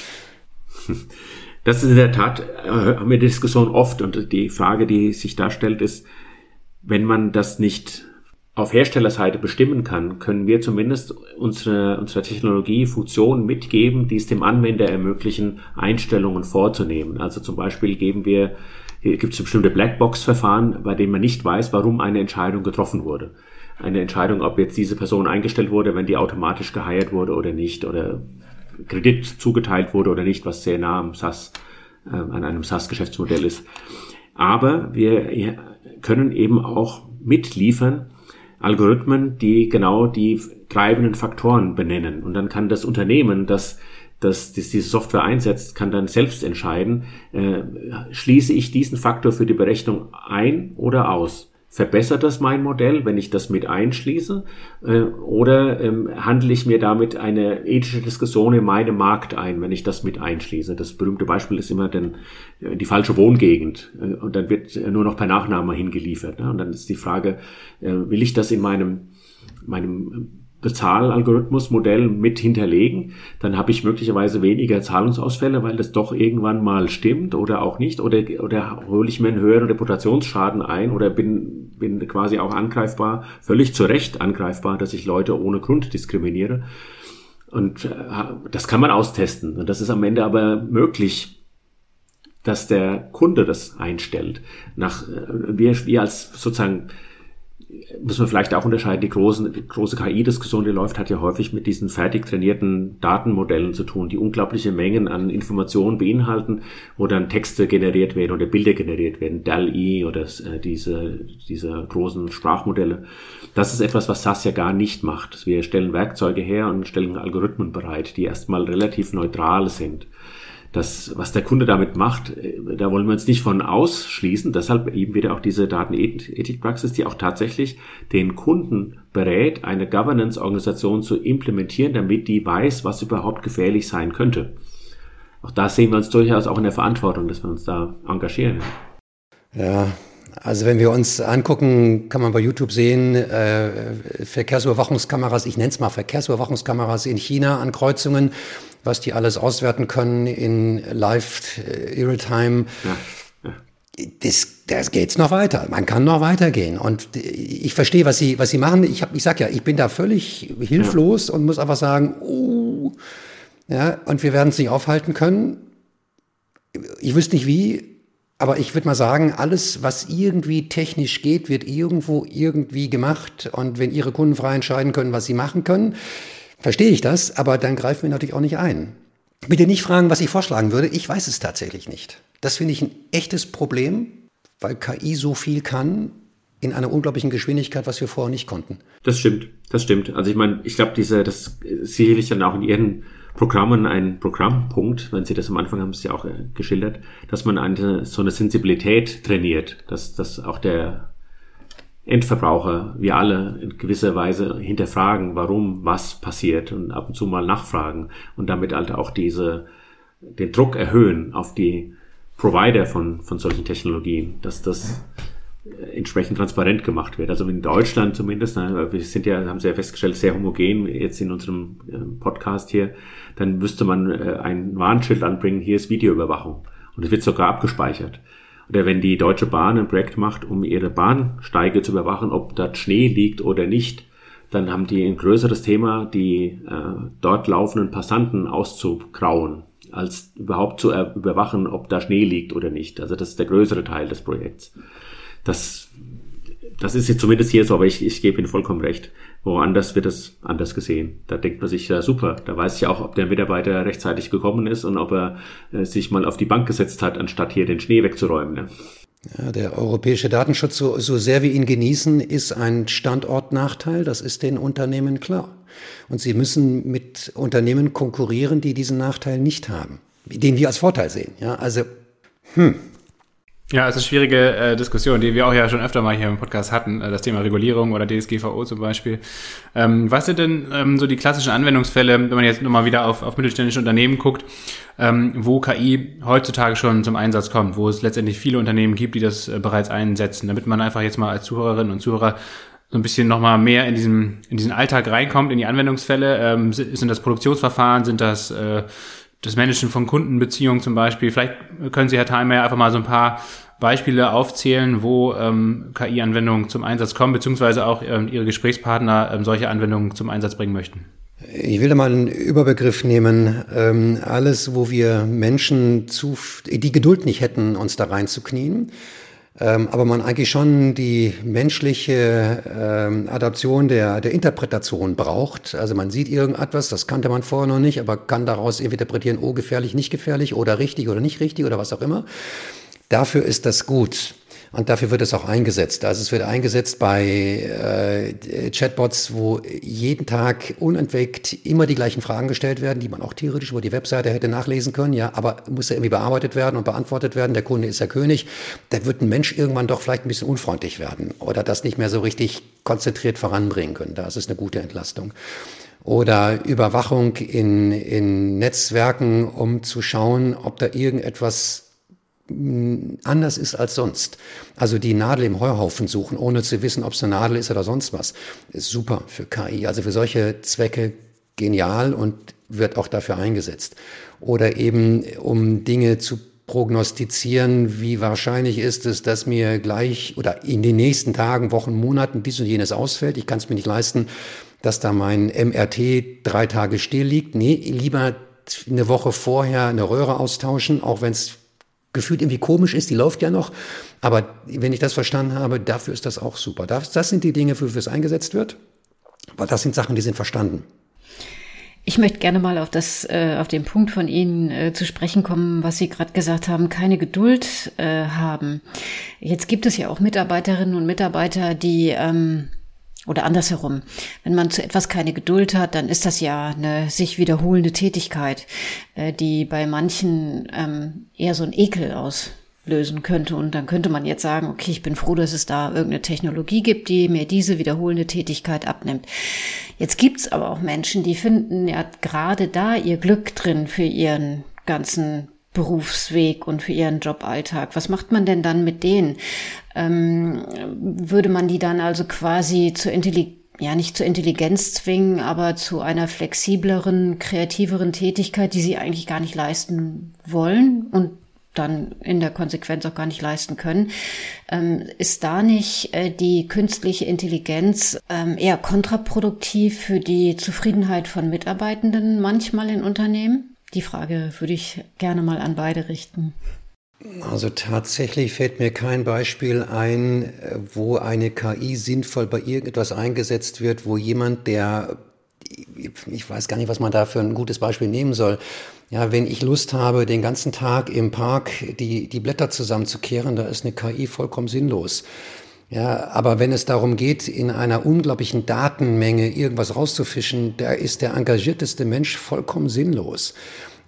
Das ist in der Tat, äh, haben wir Diskussion oft und die Frage, die sich da stellt, ist, wenn man das nicht auf Herstellerseite bestimmen kann, können wir zumindest unsere, unsere Technologie Funktionen mitgeben, die es dem Anwender ermöglichen, Einstellungen vorzunehmen. Also zum Beispiel geben wir gibt es bestimmte Blackbox-Verfahren, bei denen man nicht weiß, warum eine Entscheidung getroffen wurde. Eine Entscheidung, ob jetzt diese Person eingestellt wurde, wenn die automatisch geheiert wurde oder nicht, oder Kredit zugeteilt wurde oder nicht, was sehr nah am SAS, äh, an einem SAS-Geschäftsmodell ist. Aber wir können eben auch mitliefern Algorithmen, die genau die treibenden Faktoren benennen. Und dann kann das Unternehmen, das das, das diese Software einsetzt, kann dann selbst entscheiden, äh, schließe ich diesen Faktor für die Berechnung ein oder aus. Verbessert das mein Modell, wenn ich das mit einschließe? Äh, oder ähm, handle ich mir damit eine ethische Diskussion in meinem Markt ein, wenn ich das mit einschließe? Das berühmte Beispiel ist immer denn, äh, die falsche Wohngegend. Äh, und dann wird nur noch per Nachname hingeliefert. Ne? Und dann ist die Frage, will ich das in meinem, meinem Bezahlalgorithmusmodell mit hinterlegen, dann habe ich möglicherweise weniger Zahlungsausfälle, weil das doch irgendwann mal stimmt oder auch nicht. Oder, oder hole ich mir einen höheren Reputationsschaden ein oder bin, bin quasi auch angreifbar, völlig zu Recht angreifbar, dass ich Leute ohne Grund diskriminiere. Und äh, das kann man austesten. Und das ist am Ende aber möglich, dass der Kunde das einstellt. Nach, äh, wir, wir als sozusagen muss man vielleicht auch unterscheiden, die, großen, die große KI-Diskussion, die läuft, hat ja häufig mit diesen fertig trainierten Datenmodellen zu tun, die unglaubliche Mengen an Informationen beinhalten, wo dann Texte generiert werden oder Bilder generiert werden, DAL-E oder äh, diese, diese großen Sprachmodelle. Das ist etwas, was SAS ja gar nicht macht. Wir stellen Werkzeuge her und stellen Algorithmen bereit, die erstmal relativ neutral sind das, was der Kunde damit macht, äh, da wollen wir uns nicht von ausschließen. Deshalb eben wieder auch diese Datenethikpraxis, die auch tatsächlich den Kunden berät, eine Governance-Organisation zu implementieren, damit die weiß, was überhaupt gefährlich sein könnte. Auch da sehen wir uns durchaus auch in der Verantwortung, dass wir uns da engagieren. Ja, also wenn wir uns angucken, kann man bei YouTube sehen, äh, Verkehrsüberwachungskameras, ich nenne es mal Verkehrsüberwachungskameras in China an Kreuzungen, was die alles auswerten können in Live, äh, Real-Time. Ja, ja. Das, das geht's noch weiter. Man kann noch weitergehen. Und ich verstehe, was Sie, was Sie machen. Ich, hab, ich sag ja, ich bin da völlig hilflos ja. und muss einfach sagen, uh, ja, und wir werden es nicht aufhalten können. Ich wüsste nicht wie, aber ich würde mal sagen, alles, was irgendwie technisch geht, wird irgendwo irgendwie gemacht. Und wenn Ihre Kunden frei entscheiden können, was sie machen können, verstehe ich das, aber dann greifen wir natürlich auch nicht ein. Bitte nicht fragen, was ich vorschlagen würde. Ich weiß es tatsächlich nicht. Das finde ich ein echtes Problem, weil KI so viel kann in einer unglaublichen Geschwindigkeit, was wir vorher nicht konnten. Das stimmt, das stimmt. Also ich meine, ich glaube, diese, das sicherlich dann auch in Ihren Programmen ein Programmpunkt, wenn Sie das am Anfang haben Sie auch äh, geschildert, dass man eine, so eine Sensibilität trainiert, dass, dass auch der Endverbraucher, wir alle in gewisser Weise hinterfragen, warum was passiert und ab und zu mal nachfragen und damit halt auch diese, den Druck erhöhen auf die Provider von, von solchen Technologien, dass das entsprechend transparent gemacht wird. Also in Deutschland zumindest, wir sind ja, haben Sie ja festgestellt, sehr homogen jetzt in unserem äh, Podcast hier, dann müsste man äh, ein Warnschild anbringen, hier ist Videoüberwachung. Und es wird sogar abgespeichert. Oder wenn die Deutsche Bahn ein Projekt macht, um ihre Bahnsteige zu überwachen, ob dort Schnee liegt oder nicht, dann haben die ein größeres Thema, die äh, dort laufenden Passanten auszugrauen, als überhaupt zu überwachen, ob da Schnee liegt oder nicht. Also das ist der größere Teil des Projekts das, das ist jetzt zumindest hier so, aber ich, ich gebe Ihnen vollkommen recht. Woanders wird es anders gesehen. Da denkt man sich, ja super, da weiß ich auch, ob der Mitarbeiter rechtzeitig gekommen ist und ob er äh, sich mal auf die Bank gesetzt hat, anstatt hier den Schnee wegzuräumen. Ne? Ja, der europäische Datenschutz, so, so sehr wir ihn genießen, ist ein Standortnachteil. Das ist den Unternehmen klar. Und sie müssen mit Unternehmen konkurrieren, die diesen Nachteil nicht haben, den wir als Vorteil sehen. Ja, also, hm, ja, es ist eine schwierige äh, Diskussion, die wir auch ja schon öfter mal hier im Podcast hatten, äh, das Thema Regulierung oder DSGVO zum Beispiel. Ähm, was sind denn ähm, so die klassischen Anwendungsfälle, wenn man jetzt nochmal wieder auf, auf mittelständische Unternehmen guckt, ähm, wo KI heutzutage schon zum Einsatz kommt, wo es letztendlich viele Unternehmen gibt, die das äh, bereits einsetzen, damit man einfach jetzt mal als Zuhörerinnen und Zuhörer so ein bisschen nochmal mehr in diesen, in diesen Alltag reinkommt, in die Anwendungsfälle. Ähm, sind das Produktionsverfahren, sind das äh, das Managen von Kundenbeziehungen zum Beispiel. Vielleicht können Sie, Herr Thalmeier, einfach mal so ein paar Beispiele aufzählen, wo ähm, KI-Anwendungen zum Einsatz kommen, beziehungsweise auch ähm, Ihre Gesprächspartner ähm, solche Anwendungen zum Einsatz bringen möchten. Ich will da mal einen Überbegriff nehmen. Ähm, alles, wo wir Menschen zu, die Geduld nicht hätten, uns da reinzuknien, ähm, aber man eigentlich schon die menschliche ähm, Adaption der, der Interpretation braucht. Also man sieht irgendetwas, das kannte man vorher noch nicht, aber kann daraus interpretieren, oh, gefährlich, nicht gefährlich oder richtig oder nicht richtig oder was auch immer. Dafür ist das gut. Und dafür wird es auch eingesetzt. Also es wird eingesetzt bei äh, Chatbots, wo jeden Tag unentwegt immer die gleichen Fragen gestellt werden, die man auch theoretisch über die Webseite hätte nachlesen können. Ja, aber muss ja irgendwie bearbeitet werden und beantwortet werden. Der Kunde ist der König. Da wird ein Mensch irgendwann doch vielleicht ein bisschen unfreundlich werden oder das nicht mehr so richtig konzentriert voranbringen können. Da ist es eine gute Entlastung oder Überwachung in, in Netzwerken, um zu schauen, ob da irgendetwas anders ist als sonst. Also die Nadel im Heuhaufen suchen, ohne zu wissen, ob es eine Nadel ist oder sonst was, ist super für KI. Also für solche Zwecke genial und wird auch dafür eingesetzt. Oder eben, um Dinge zu prognostizieren, wie wahrscheinlich ist es, dass mir gleich oder in den nächsten Tagen, Wochen, Monaten dies und jenes ausfällt. Ich kann es mir nicht leisten, dass da mein MRT drei Tage still liegt. Nee, lieber eine Woche vorher eine Röhre austauschen, auch wenn es gefühlt irgendwie komisch ist, die läuft ja noch. Aber wenn ich das verstanden habe, dafür ist das auch super. Das, das sind die Dinge, wofür es eingesetzt wird. Aber das sind Sachen, die sind verstanden. Ich möchte gerne mal auf das, äh, auf den Punkt von Ihnen äh, zu sprechen kommen, was Sie gerade gesagt haben, keine Geduld äh, haben. Jetzt gibt es ja auch Mitarbeiterinnen und Mitarbeiter, die ähm, oder andersherum. Wenn man zu etwas keine Geduld hat, dann ist das ja eine sich wiederholende Tätigkeit, äh, die bei manchen ähm, eher so ein Ekel auslösen könnte. Und dann könnte man jetzt sagen, okay, ich bin froh, dass es da irgendeine Technologie gibt, die mir diese wiederholende Tätigkeit abnimmt. Jetzt gibt's aber auch Menschen, die finden ja gerade da ihr Glück drin für ihren ganzen Berufsweg und für ihren Joballtag. Was macht man denn dann mit denen? Ähm, würde man die dann also quasi zur Intelligenz ja nicht zur Intelligenz zwingen, aber zu einer flexibleren, kreativeren Tätigkeit, die sie eigentlich gar nicht leisten wollen und dann in der Konsequenz auch gar nicht leisten können. Ähm, ist da nicht äh, die künstliche Intelligenz ähm, eher kontraproduktiv für die Zufriedenheit von Mitarbeitenden manchmal in Unternehmen? Die Frage würde ich gerne mal an beide richten. Also tatsächlich fällt mir kein Beispiel ein, wo eine KI sinnvoll bei irgendetwas eingesetzt wird, wo jemand, der, ich weiß gar nicht, was man da für ein gutes Beispiel nehmen soll, ja, wenn ich Lust habe, den ganzen Tag im Park die, die Blätter zusammenzukehren, da ist eine KI vollkommen sinnlos. Ja, aber wenn es darum geht, in einer unglaublichen Datenmenge irgendwas rauszufischen, da ist der engagierteste Mensch vollkommen sinnlos.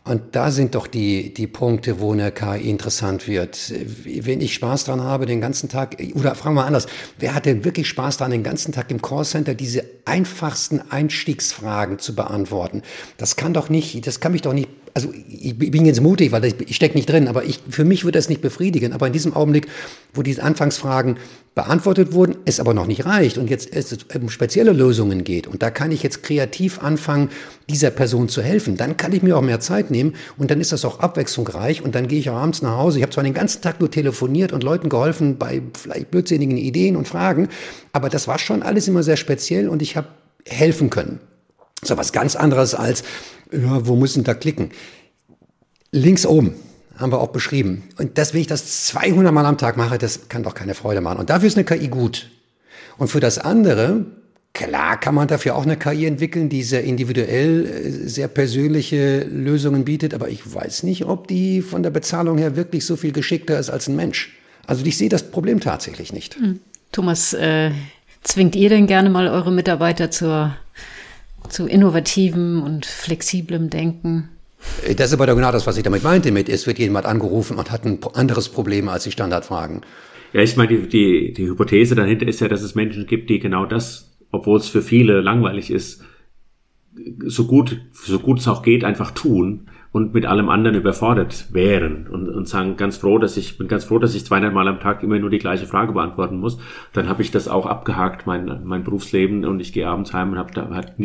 Und da sind doch die, die Punkte, wo eine KI interessant wird. Wenn ich Spaß dran habe, den ganzen Tag, oder fragen wir anders, wer hat denn wirklich Spaß dran, den ganzen Tag im Callcenter diese einfachsten Einstiegsfragen zu beantworten? Das kann doch nicht, das kann mich doch nicht also ich bin jetzt mutig, weil ich, ich stecke nicht drin, aber ich, für mich würde das nicht befriedigen. Aber in diesem Augenblick, wo diese Anfangsfragen beantwortet wurden, es aber noch nicht reicht und jetzt es um spezielle Lösungen geht und da kann ich jetzt kreativ anfangen, dieser Person zu helfen, dann kann ich mir auch mehr Zeit nehmen und dann ist das auch abwechslungsreich und dann gehe ich auch abends nach Hause. Ich habe zwar den ganzen Tag nur telefoniert und Leuten geholfen bei vielleicht blödsinnigen Ideen und Fragen, aber das war schon alles immer sehr speziell und ich habe helfen können. So was ganz anderes als, ja, wo müssen da klicken? Links oben haben wir auch beschrieben. Und dass, wenn ich das 200 Mal am Tag mache, das kann doch keine Freude machen. Und dafür ist eine KI gut. Und für das andere, klar kann man dafür auch eine KI entwickeln, die sehr individuell, äh, sehr persönliche Lösungen bietet. Aber ich weiß nicht, ob die von der Bezahlung her wirklich so viel geschickter ist als ein Mensch. Also ich sehe das Problem tatsächlich nicht. Hm. Thomas, äh, zwingt ihr denn gerne mal eure Mitarbeiter zur zu innovativem und flexiblem Denken. Das ist aber genau das, was ich damit meinte mit, es wird jemand angerufen und hat ein anderes Problem als die Standardfragen. Ja, ich meine, die, die, die Hypothese dahinter ist ja, dass es Menschen gibt, die genau das, obwohl es für viele langweilig ist, so gut, so gut es auch geht, einfach tun und mit allem anderen überfordert wären und, und sagen ganz froh, dass ich bin ganz froh, dass ich 200 Mal am Tag immer nur die gleiche Frage beantworten muss. Dann habe ich das auch abgehakt, mein mein Berufsleben und ich gehe abends heim und habe da hab,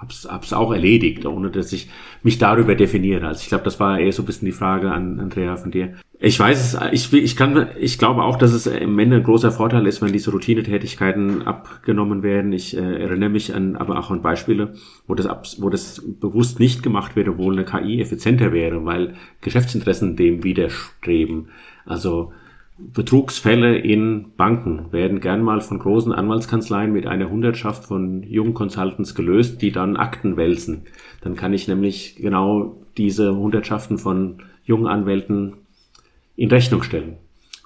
hab's, hab's auch erledigt, ohne dass ich mich darüber definiere. Also ich glaube, das war eher so ein bisschen die Frage an Andrea von dir. Ich weiß es, ich, ich kann, ich glaube auch, dass es im Ende ein großer Vorteil ist, wenn diese Routinetätigkeiten abgenommen werden. Ich äh, erinnere mich an, aber auch an Beispiele, wo das, wo das bewusst nicht gemacht wird, obwohl eine KI effizienter wäre, weil Geschäftsinteressen dem widerstreben. Also Betrugsfälle in Banken werden gern mal von großen Anwaltskanzleien mit einer Hundertschaft von jungen Consultants gelöst, die dann Akten wälzen. Dann kann ich nämlich genau diese Hundertschaften von jungen Anwälten in Rechnung stellen.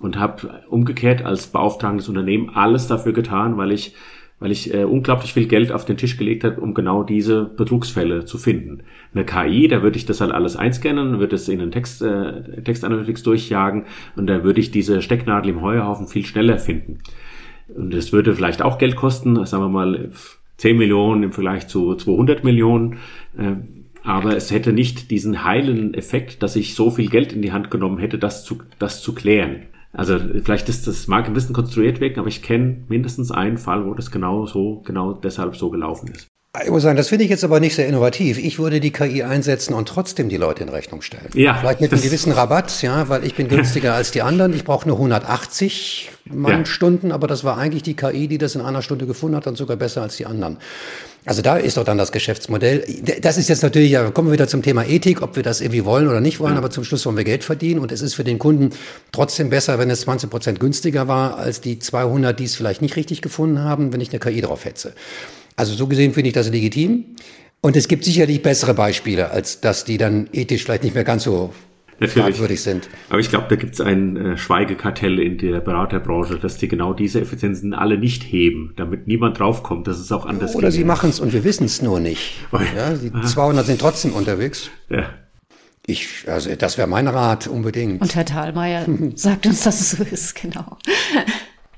Und habe umgekehrt als beauftragendes Unternehmen alles dafür getan, weil ich weil ich äh, unglaublich viel Geld auf den Tisch gelegt habe, um genau diese Betrugsfälle zu finden. Eine KI, da würde ich das halt alles einscannen, würde es in den Text, äh, Textanalytics durchjagen und da würde ich diese Stecknadel im Heuhaufen viel schneller finden. Und es würde vielleicht auch Geld kosten, sagen wir mal 10 Millionen im Vergleich zu 200 Millionen. Äh, aber es hätte nicht diesen heilen Effekt, dass ich so viel Geld in die Hand genommen hätte, das zu, das zu klären. Also vielleicht ist das mag ein bisschen konstruiert wirken, aber ich kenne mindestens einen Fall, wo das genau so, genau deshalb so gelaufen ist. Ich muss sagen, das finde ich jetzt aber nicht sehr innovativ. Ich würde die KI einsetzen und trotzdem die Leute in Rechnung stellen. Ja. Vielleicht mit einem gewissen Rabatt, ja, weil ich bin *laughs* günstiger als die anderen. Ich brauche nur 180 Mannstunden, ja. aber das war eigentlich die KI, die das in einer Stunde gefunden hat und sogar besser als die anderen. Also da ist doch dann das Geschäftsmodell. Das ist jetzt natürlich, ja, kommen wir wieder zum Thema Ethik, ob wir das irgendwie wollen oder nicht wollen, ja. aber zum Schluss wollen wir Geld verdienen und es ist für den Kunden trotzdem besser, wenn es 20 Prozent günstiger war als die 200, die es vielleicht nicht richtig gefunden haben, wenn ich eine KI drauf hetze. Also so gesehen finde ich das legitim. Und es gibt sicherlich bessere Beispiele, als dass die dann ethisch vielleicht nicht mehr ganz so Natürlich. fragwürdig sind. Aber ich glaube, da gibt es ein äh, Schweigekartell in der Beraterbranche, dass die genau diese Effizienzen alle nicht heben, damit niemand draufkommt, dass es auch anders Oder sie machen es und wir wissen es nur nicht. Oh ja, die Aha. 200 sind trotzdem unterwegs. Ja. Ich, also das wäre mein Rat unbedingt. Und Herr Thalmeier sagt uns, dass es so ist, genau.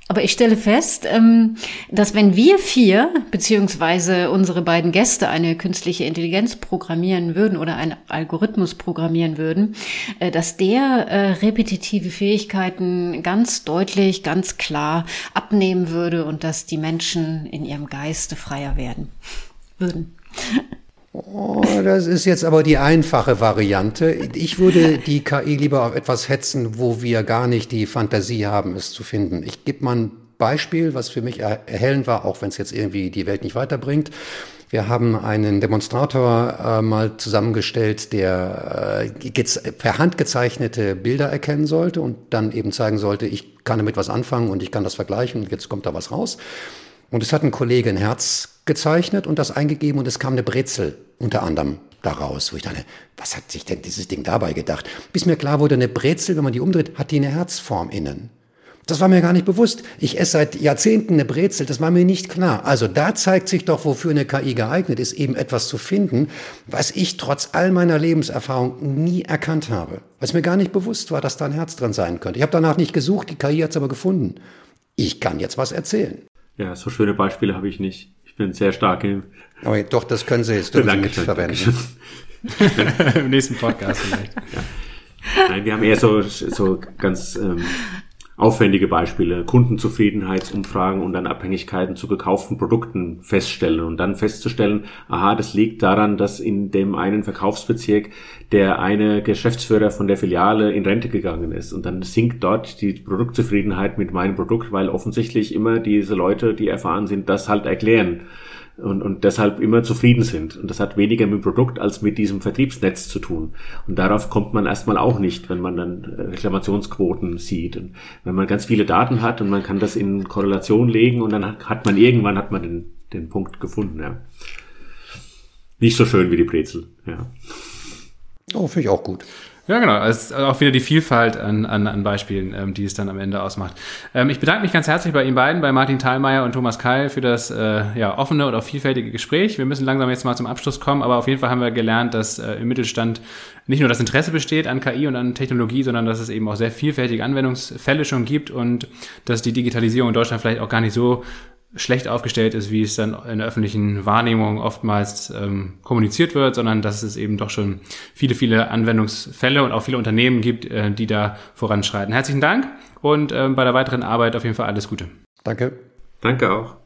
Aber ich stelle fest, ähm, dass wenn wir vier, beziehungsweise unsere beiden Gäste eine künstliche Intelligenz programmieren würden oder einen Algorithmus programmieren würden, äh, dass der äh, repetitive Fähigkeiten ganz deutlich, ganz klar abnehmen würde und dass die Menschen in ihrem Geiste freier werden würden. *laughs* Oh, das ist jetzt aber die einfache Variante. Ich würde die KI lieber auf etwas hetzen, wo wir gar nicht die Fantasie haben, es zu finden. Ich gebe mal ein Beispiel, was für mich erhellend war, auch wenn es jetzt irgendwie die Welt nicht weiterbringt. Wir haben einen Demonstrator äh, mal zusammengestellt, der äh, per Hand gezeichnete Bilder erkennen sollte und dann eben zeigen sollte, ich kann damit was anfangen und ich kann das vergleichen und jetzt kommt da was raus. Und es hat ein Kollege ein Herz gezeichnet und das eingegeben und es kam eine Brezel unter anderem daraus, wo ich dachte, was hat sich denn dieses Ding dabei gedacht? Bis mir klar wurde, eine Brezel, wenn man die umdreht, hat die eine Herzform innen. Das war mir gar nicht bewusst. Ich esse seit Jahrzehnten eine Brezel, das war mir nicht klar. Also da zeigt sich doch, wofür eine KI geeignet ist, eben etwas zu finden, was ich trotz all meiner Lebenserfahrung nie erkannt habe. Was mir gar nicht bewusst war, dass da ein Herz drin sein könnte. Ich habe danach nicht gesucht, die KI hat es aber gefunden. Ich kann jetzt was erzählen. Ja, so schöne Beispiele habe ich nicht. Ich bin sehr stark im. Aber doch, das können Sie jetzt Sie verwenden. *laughs* Im nächsten Podcast vielleicht. Ja. Nein, wir haben eher so, so ganz ähm, aufwendige Beispiele, Kundenzufriedenheitsumfragen und dann Abhängigkeiten zu gekauften Produkten feststellen und dann festzustellen, aha, das liegt daran, dass in dem einen Verkaufsbezirk der eine Geschäftsführer von der Filiale in Rente gegangen ist. Und dann sinkt dort die Produktzufriedenheit mit meinem Produkt, weil offensichtlich immer diese Leute, die erfahren sind, das halt erklären und, und deshalb immer zufrieden sind. Und das hat weniger mit dem Produkt als mit diesem Vertriebsnetz zu tun. Und darauf kommt man erstmal auch nicht, wenn man dann äh, Reklamationsquoten sieht. Und wenn man ganz viele Daten hat und man kann das in Korrelation legen und dann hat man irgendwann hat man den, den Punkt gefunden. Ja. Nicht so schön wie die Brezel. Ja. Oh, finde ich auch gut. Ja, genau. Ist auch wieder die Vielfalt an, an, an Beispielen, ähm, die es dann am Ende ausmacht. Ähm, ich bedanke mich ganz herzlich bei Ihnen beiden, bei Martin Thalmeier und Thomas Keil für das äh, ja, offene und auch vielfältige Gespräch. Wir müssen langsam jetzt mal zum Abschluss kommen, aber auf jeden Fall haben wir gelernt, dass äh, im Mittelstand nicht nur das Interesse besteht an KI und an Technologie, sondern dass es eben auch sehr vielfältige Anwendungsfälle schon gibt und dass die Digitalisierung in Deutschland vielleicht auch gar nicht so schlecht aufgestellt ist, wie es dann in der öffentlichen Wahrnehmung oftmals ähm, kommuniziert wird, sondern dass es eben doch schon viele, viele Anwendungsfälle und auch viele Unternehmen gibt, äh, die da voranschreiten. Herzlichen Dank und ähm, bei der weiteren Arbeit auf jeden Fall alles Gute. Danke. Danke auch.